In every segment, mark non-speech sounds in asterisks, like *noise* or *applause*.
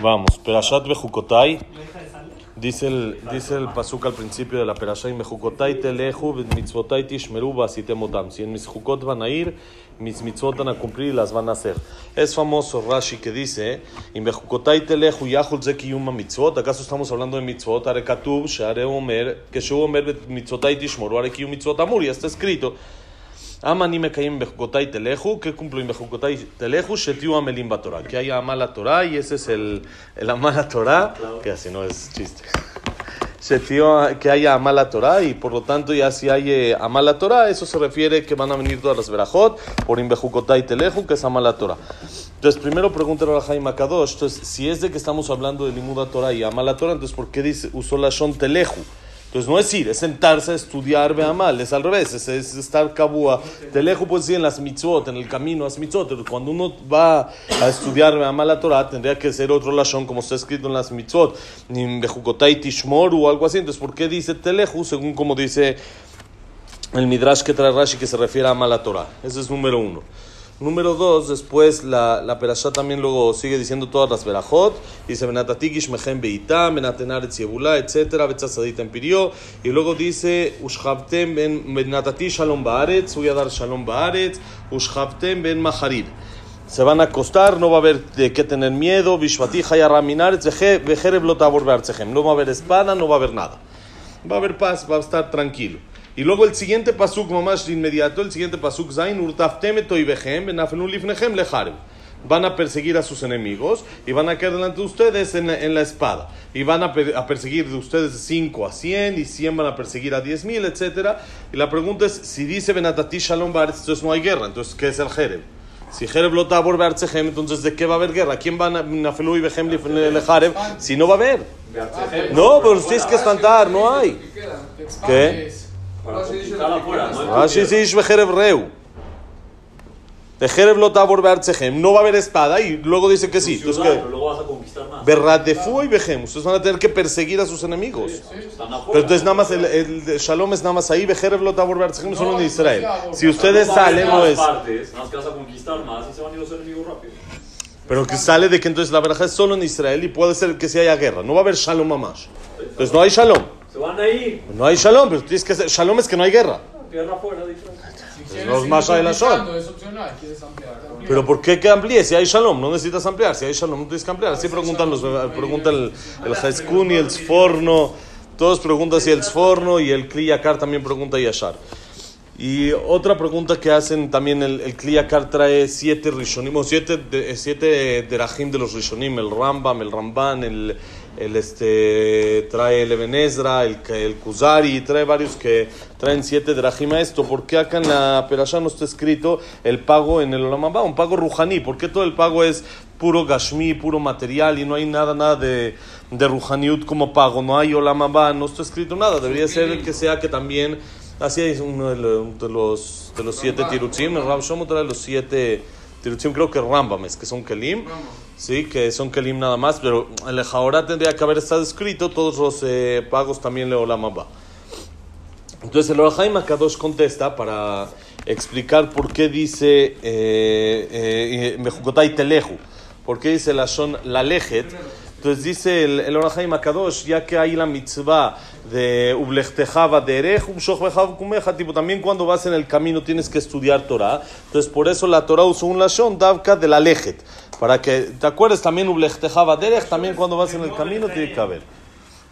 Vamos, Perashat Bejukotai. Dice el, dice el pasuk al principio de la Perashat, Bejukotai teleju, mitzvotai tishmeru, basitemotam. Si en mis jukot van a ir, mis mitzvot van a cumplir y las van a hacer. Es famoso Rashi que dice, in Bejukotai teleju yahul zekiyuma mitzvot. ¿Acaso estamos hablando de mitzvot? Arekatub, share omer, que omer mitzvotai tishmeru, arekiyum mitzvot amur. Ya está escrito. Ama ni me caim bejukotai teleju, que cumplo en bejukotai teleju, shetiu amelim batorah. Que haya amala Torah y ese es el, el amala Torah, que así no es chiste. *laughs* Shetiu, que haya amala Torah y por lo tanto ya si hay eh, amala Torah, eso se refiere que van a venir todas las verajot por in bejukotai teleju, que es amala Torah. Entonces primero pregunta a Jaime Kadosh, entonces si es de que estamos hablando de limuda Torah y amala Torah, entonces ¿por qué dice, usó la shon teleju? Entonces no es ir, es sentarse a estudiar mal, es al revés, es, es estar kabua. Telejo pues sí en las mitzvot, en el camino a las mitzvot. Cuando uno va a estudiar mal la Torah, tendría que ser otro lashon como está escrito en las mitzvot, ni bejukotai tishmor o algo así. Entonces, ¿por qué dice teleju? Según como dice el midrash que trae Rashi que se refiere a mala Torah. Ese es número uno. Número dos, después la, la perashá también luego sigue diciendo todas las verajot. Dice, Benatatigish mechen beita, benatenar etzebula, etc. Betzasadit empirió. Y luego dice, Ushhavtem ben benatati shalom baaretz, voy a dar shalom baaretz, Ushhavtem ben maharid. Se van a acostar, no va a haber de qué tener miedo. Vishvati hayaraminar, vejerev lotabor beartzehem. No va a haber espada, no va a haber nada. Va a haber paz, va a estar tranquilo. Y luego el siguiente pasuk, mamás de inmediato, el siguiente pasuk, Zain, urtaftem etoibehem, benafenu lifnechem lecharev. Van a perseguir a sus enemigos y van a caer delante de ustedes en, en la espada. Y van a, per, a, perseguir de ustedes de 5 a 100 y 100 van a perseguir a 10 mil, etc. Y la pregunta es, si dice Benatati Shalom Baretz, entonces no hay guerra. Entonces, ¿qué es el Jereb? Si Jereb lo tabor beartzehem, entonces ¿de qué va a haber guerra? ¿Quién va a nafelu y behem? Si no va a haber. No, pero ustedes que espantar, no hay. ¿Qué? Rashi dice Bejerev Reu. Bejerev lo tabor beartzehem. No va a haber espada y luego dice que sí. Entonces, ¿qué? Luego vas a conquistar más. Berradefu y Bejem. Ustedes van a tener que perseguir a sus enemigos. Pero entonces nada más el, el Shalom es nada más ahí. Bejerev lo tabor beartzehem solo en Israel. Si ustedes salen, no es. Partes, nada más que vas a conquistar más y se van a ir los enemigos rápido. Pero que sale de que entonces la verdad es solo en Israel y puede ser que si haya guerra. No va a haber Shalom más. Entonces no hay Shalom. Se van a ir. No hay Shalom, pero tienes que ser- Shalom es que no hay guerra. Guerra afuera, dice. Los más de la. Pero ¿por qué que amplíe? Si hay shalom, no necesitas ampliar. Si hay shalom, no tienes que ampliar. Así preguntan los, pregunta el, el Haskun y el Sforno. Todos preguntan si el Sforno y el Kliyakar también pregunta Yashar. Y otra pregunta que hacen también el, el Kliyakar trae siete Rishonim, o siete, de, siete derajim de los Rishonim, el Rambam, el Ramban, el, el este, trae el Eben Ezra, el, el Kuzari, trae varios que traen siete derajim a esto. ¿Por qué acá en la Perashá no está escrito el pago en el Olam Haba, un pago ruhaní? ¿Por qué todo el pago es puro gashmi, puro material y no hay nada, nada de, de ruhaniut como pago? No hay Olam Haba, no está escrito nada. Debería ser que sea que también Así es uno de los, de los, de los siete tirutzim. El Ram Shomo trae los siete tirutzim, creo que Rambam es, que son Kelim. Sí, que son Kelim nada más. Pero el Ejaorá tendría que haber estado escrito todos los eh, pagos también le Olam Haba. Entonces el Orahaim Akadosh contesta para explicar por qué dice eh, Mejukotai Teleju. ¿Por qué dice la Shon la Lejet? Entonces dice el, el Orahaim Akadosh, ya que hay la mitzvah de Ublechtejava Umshochbejav kumeja, tipo también cuando vas en el camino tienes que estudiar Torah. Entonces por eso la Torah usó un lashon davka de la lejet. Para que te acuerdes también Ublechtejava derech, también cuando vas en el camino tiene que haber.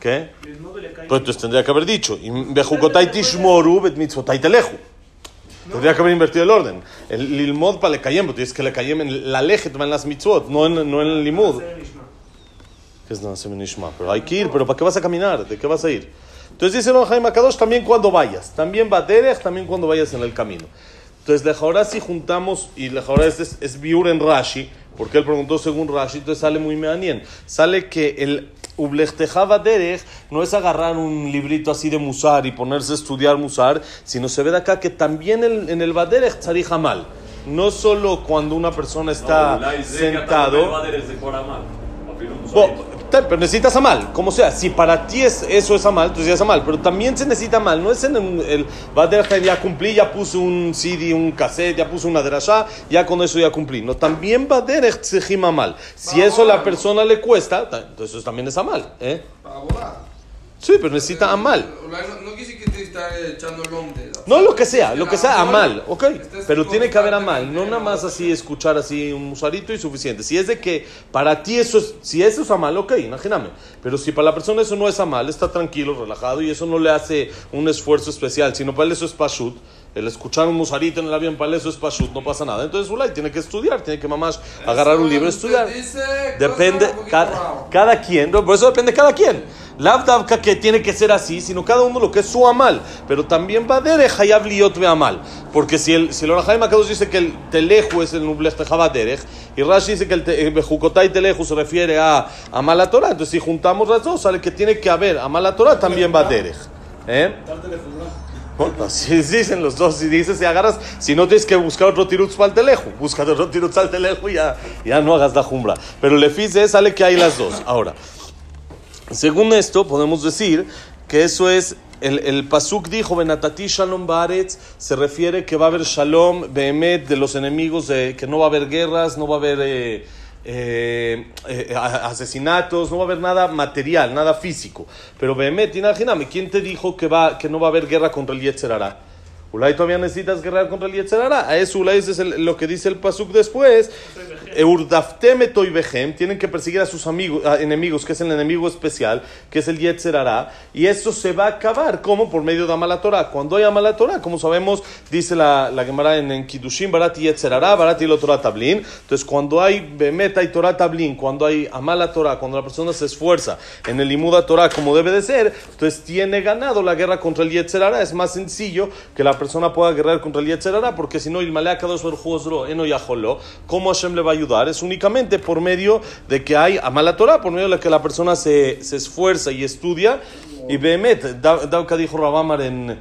¿Qué? Pues entonces tendría que haber dicho, Bejukotai tishmoru bet. Tendría que haber invertido el orden. El lilmod para le cayem, tienes que le cayem en la lejet, en las mitzvot, no en, no en el limud. Es. Pero hay que ir, pero ¿para qué vas a caminar? ¿De qué vas a ir? Entonces dice el Jaime Akadosh también cuando vayas. También va Derech, también cuando vayas en el camino. Entonces, Lejaorá si juntamos, y Lejaorá es, es, es Biur en Rashi, porque él preguntó según Rashi, entonces sale muy meanien. Sale que el Ublechtejava Derech no es agarrar un librito así de Musar y ponerse a estudiar Musar, sino se ve de acá que también el, en el Baderech tzarija mal. No solo cuando una persona está sentado. No, Ta- Pero necesitas amal, como sea. Si para ti es, eso es amal, entonces ya es amal. Pero también se necesita amal. No es en el, Baderja, ya cumplí, ya puse un CD, un cassette, ya puse una derashá, ya con eso ya cumplí. No, también Baderech tzejim amal. Si eso a la persona le cuesta, ta- entonces eso también es amal. ¿eh? Sí, pero necesita amal. No, no decir que te está echando el hombre. No lo que sea, lo que sea, amal, ¿ok? Estás Pero tiene que haber amal, constantemente no nada más así escuchar así un musarito y suficiente. Si es de que para ti eso es, si eso es amal, ok, imagíname. Pero si para la persona eso no es amal, está tranquilo, relajado y eso no le hace un esfuerzo especial, sino para él eso es pashut. El escuchar un musarito en el avión, para eso es pashut, no pasa nada. Entonces, Ulay tiene que estudiar, tiene que mamás agarrar un libro y estudiar. Depende, cada, quien, por eso depende cada quien. Lav davka que tiene que ser así, sino cada uno lo que es su amal. Pero también va de hayab liot ve amal. Porque si el, si el Orahaim dice que el teleju es el nublech derech, y Rashi dice que el, el bejukotai teleju se refiere a amal la Torah, entonces si juntamos las dos, sale que tiene que haber amal la Torah, también va derech. ¿Eh? Bueno, Así dicen los dos. Si dices, si agarras, si no tienes que buscar otro tirutz para el telejo, busca otro tirutz al telejo y ya, ya no hagas la jumbra. Pero le fice sale que hay las dos. Ahora, según esto, podemos decir que eso es. El, el Pasuk dijo, Benatati Shalom Baretz, se refiere que va a haber Shalom, Behemet, de los enemigos, de, que no va a haber guerras, no va a haber eh, eh, eh, asesinatos, no va a haber nada material, nada físico. Pero Behemet, imagíname, ¿quién te dijo que, va, que no va a haber guerra contra el Yetzer Hara? Ulay todavía necesitas guerrear contra el Yetzer Hara. A eso Ulay es el- lo que dice el Pasuk después. Eurdafteme toivejem. Tienen que perseguir a sus amigos, a enemigos, que es el enemigo especial, que es el Yetzer Hara. Y esto se va a acabar. ¿Cómo? Por medio de Amala Torah. Cuando hay Amala Torah, como sabemos, dice la, la Gemara en, en Kiddushin, Barati Yetzer Hara, Barati lo Torah Tablin. Entonces, cuando hay Bemeta y Torah Tablin, cuando hay Amala Torah, cuando la persona se esfuerza en el Limuda Torah como debe de ser, entonces tiene ganado la guerra contra el Yetzer Hara. Es más sencillo que la persona pueda guerrear contra el Yetzer Hara, porque si no, el Malea Kadosh Baruj Hu Ozro, Eno Yaholo, ¿cómo Hashem le va a ayudar? Es únicamente por medio de que hay Amala Torah, por medio de que la persona se, se esfuerza y estudia. Y Behemet, Da- Dauka dijo Rabamar en,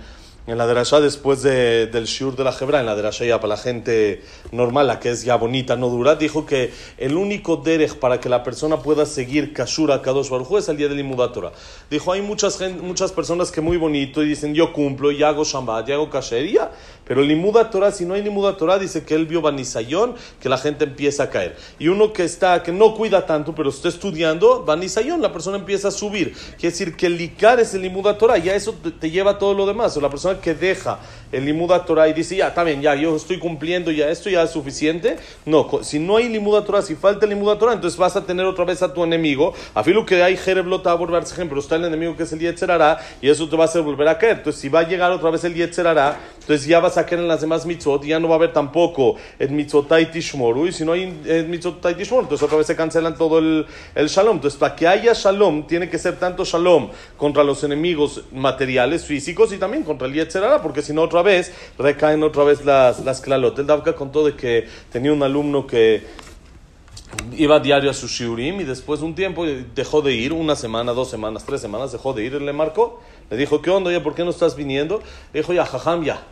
en la derashá después de- del shiur de la Hebra, en la derashá ya para la gente normal, la que es ya bonita, no dura, dijo que el único derech para que la persona pueda seguir Kashura Kadosh Baruj es el día del Imudá Torah. Dijo, hay muchas, muchas personas que muy bonito y dicen, yo cumplo y hago Shabbat y hago Kasher y ya. Pero Limuda Torah, si no hay Limuda Torah, dice que él vio Banisayón, que la gente empieza a caer. Y uno que está, que no cuida tanto, pero está estudiando, Banisayón, la persona empieza a subir. Quiere decir que el Likar es el Limuda Torah, ya eso te, lleva todo lo demás. O la persona que deja el Limuda Torah y dice, ya, está bien, ya, yo estoy cumpliendo, ya, esto ya es suficiente. No, si no hay Limuda Torah, si falta el Limuda Torah, entonces vas a tener otra vez a tu enemigo. A filo que hay Jereb Lotabor Barzegem, pero está el enemigo que es el Yetzer Hará, y eso te va a hacer volver a caer. Entonces, si va a llegar otra vez el Yetzer Hará, entonces ya vas a caer en las demás mitzvot, y ya no va a haber tampoco el mitzvotai tishmoru, y si no hay el mitzvotai tishmoru, entonces otra vez se cancelan todo el, el shalom. Entonces, para que haya shalom, tiene que ser tanto shalom contra los enemigos materiales, físicos, y también contra el Yetzer Hará, porque si no, otra vez recaen otra vez las, las clalot. El Davka contó de que tenía un alumno que iba diario a su shiurim y después de un tiempo dejó de ir, una semana, dos semanas, tres semanas, dejó de ir, él le marcó, le dijo, ¿qué onda? Ya, ¿por qué no estás viniendo? Le dijo, ya, jajam, ya,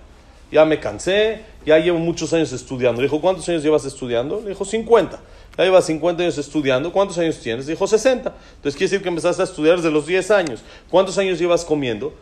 ya me cansé, ya llevo muchos años estudiando. Le dijo, ¿cuántos años llevas estudiando? Le dijo, 50. Ya llevas 50 años estudiando, ¿cuántos años tienes? Le dijo, 60. Entonces quiere decir que empezaste a estudiar desde los 10 años. ¿Cuántos años llevas comiendo?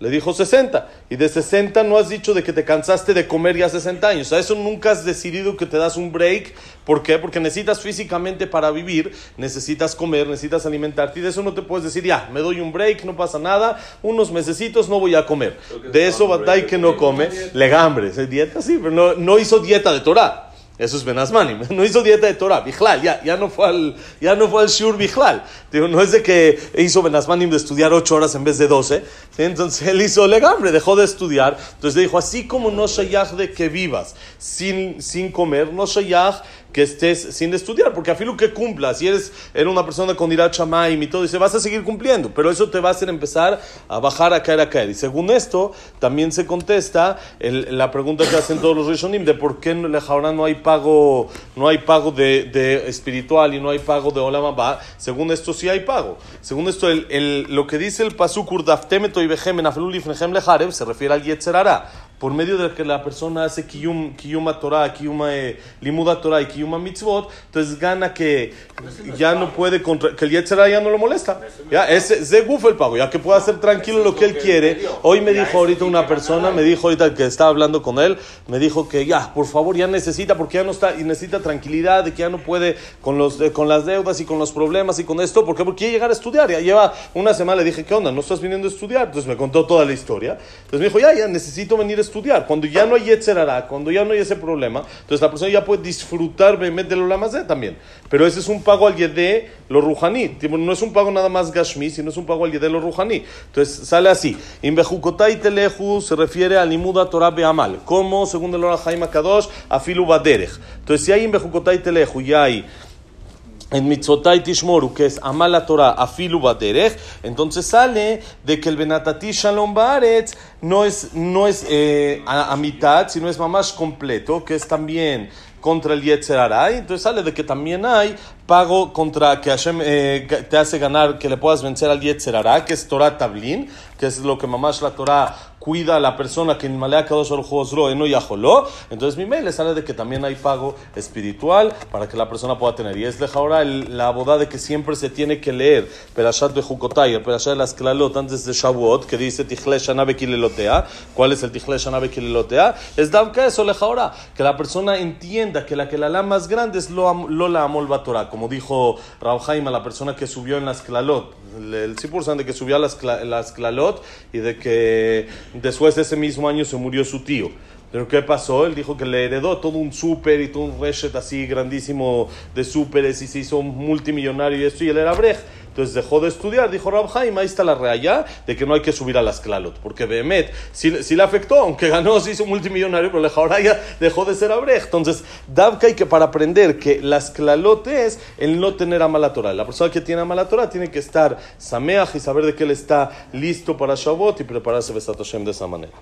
Le dijo 60. Y de 60 no has dicho de que te cansaste de comer ya 60 años. A eso nunca has decidido que te das un break. ¿Por qué? Porque necesitas físicamente para vivir, necesitas comer, necesitas alimentarte. Y de eso no te puedes decir, ya, me doy un break, no pasa nada, unos mesecitos no voy a comer. De es eso Batay que no come, legambre. ¿Es dieta? Sí, pero no, no hizo dieta de Torah. Eso es Benazmanim. *laughs* No hizo dieta de Torah. Bijlal, ya, ya no fue al, ya no fue al Shur Bijlal. Digo, no es de que hizo Benazmanim de estudiar ocho horas en vez de doce. ¿sí? Entonces *laughs* él hizo legambre, dejó de estudiar. Entonces le dijo, así como no shayach de que vivas sin, sin comer, no shayach que estés sin estudiar, porque a filo que cumplas, si eres, eres una persona con ira y todo, dice, vas a seguir cumpliendo, pero eso te va a hacer empezar a bajar, a caer, a caer. Y según esto, también se contesta la pregunta que hacen todos los Rishonim de por qué en Lejaorá no hay pago, no hay pago de, de espiritual y no hay pago de Olam Abba. Según esto sí hay pago. Según esto, el, el- lo que dice el Pasuk y Behem en Afelul Ifnehem Lejareb se refiere al Yetzer Hará. Por medio de que la persona hace kiyum, kiyuma Torah, kiyuma eh, limuda Torah y kiyuma mitzvot, entonces gana que ya no puede, contra, que el Yetzirah ya no lo molesta. Ya, ese es el pago, ya que puede hacer tranquilo lo que él quiere. Hoy me dijo ahorita una persona, me dijo ahorita que estaba hablando con él, me dijo que ya, por favor, ya necesita, porque ya no está, y necesita tranquilidad, de que ya no puede con, los, eh, con las deudas y con los problemas y con esto, porque porque quiere llegar a estudiar. Ya lleva una semana, le dije, ¿qué onda? ¿No estás viniendo a estudiar? Entonces me contó toda la historia. Entonces me dijo, ya, ya, necesito venir a estudiar. Cuando ya no hay Yetzerara, cuando ya no hay ese problema, entonces la persona ya puede disfrutar de lo lamazé también. Pero ese es un pago al Yedé lo Ruhaní. No es un pago nada más Gashmi, sino es un pago al Yedé lo Ruhaní. Entonces sale así. Inbejukotai telehu se refiere a Limuda Torah Beamal. Como, según el Ora Jaima Kadosh, afilu baderech. Entonces si hay Inbejukotai telehu, ya hay en Mitzotai Tishmoru, que es Amal la Torah, Afilu Baderech, entonces sale de que el Benatati Shalom Baaretz no es, no es eh, a, a, mitad, sino es más completo, que es también contra el Yetzer entonces sale de que también hay pago contra que Hashem eh, te hace ganar, que le puedas vencer al Yetzer que es Torah Tablin, que es lo que mamás la Torah cuida a la persona que en Malea Kadosh Ro no Yajoló. Entonces mi mail le sale de que también hay pago espiritual para que la persona pueda tener. Y es ahora la boda de que siempre se tiene que leer Perashat de Jukotay, Perashat de las Klalot antes de Shavuot, que dice Tichle Shanabe. ¿Cuál es el Tichle Shanabe Kilelotea? Es Davka eso, ahora que la persona entienda que la que la la más grande es Lola Amol Torah como dijo Raúl Jaime, la persona que subió en las Klalot. El Sipur de que subió a las, las Klalot y de que después de ese mismo año se murió su tío. Pero ¿qué pasó? Él dijo que le heredó todo un súper y todo un reshet así grandísimo de súperes y se hizo multimillonario y esto, y él era brej. Entonces dejó de estudiar, dijo Rab Haim, ahí está la realla de que no hay que subir a las Klalot, porque Behemet sí, le afectó, aunque ganó, se hizo multimillonario, pero ahora ya dejó de ser Abrej. Entonces, Davka hay que para aprender que las Klalot es el no tener a mala Torah. La persona que tiene a mala Torah tiene que estar sameaj y saber de que él está listo para Shabbat y prepararse Besat Hashem de esa manera.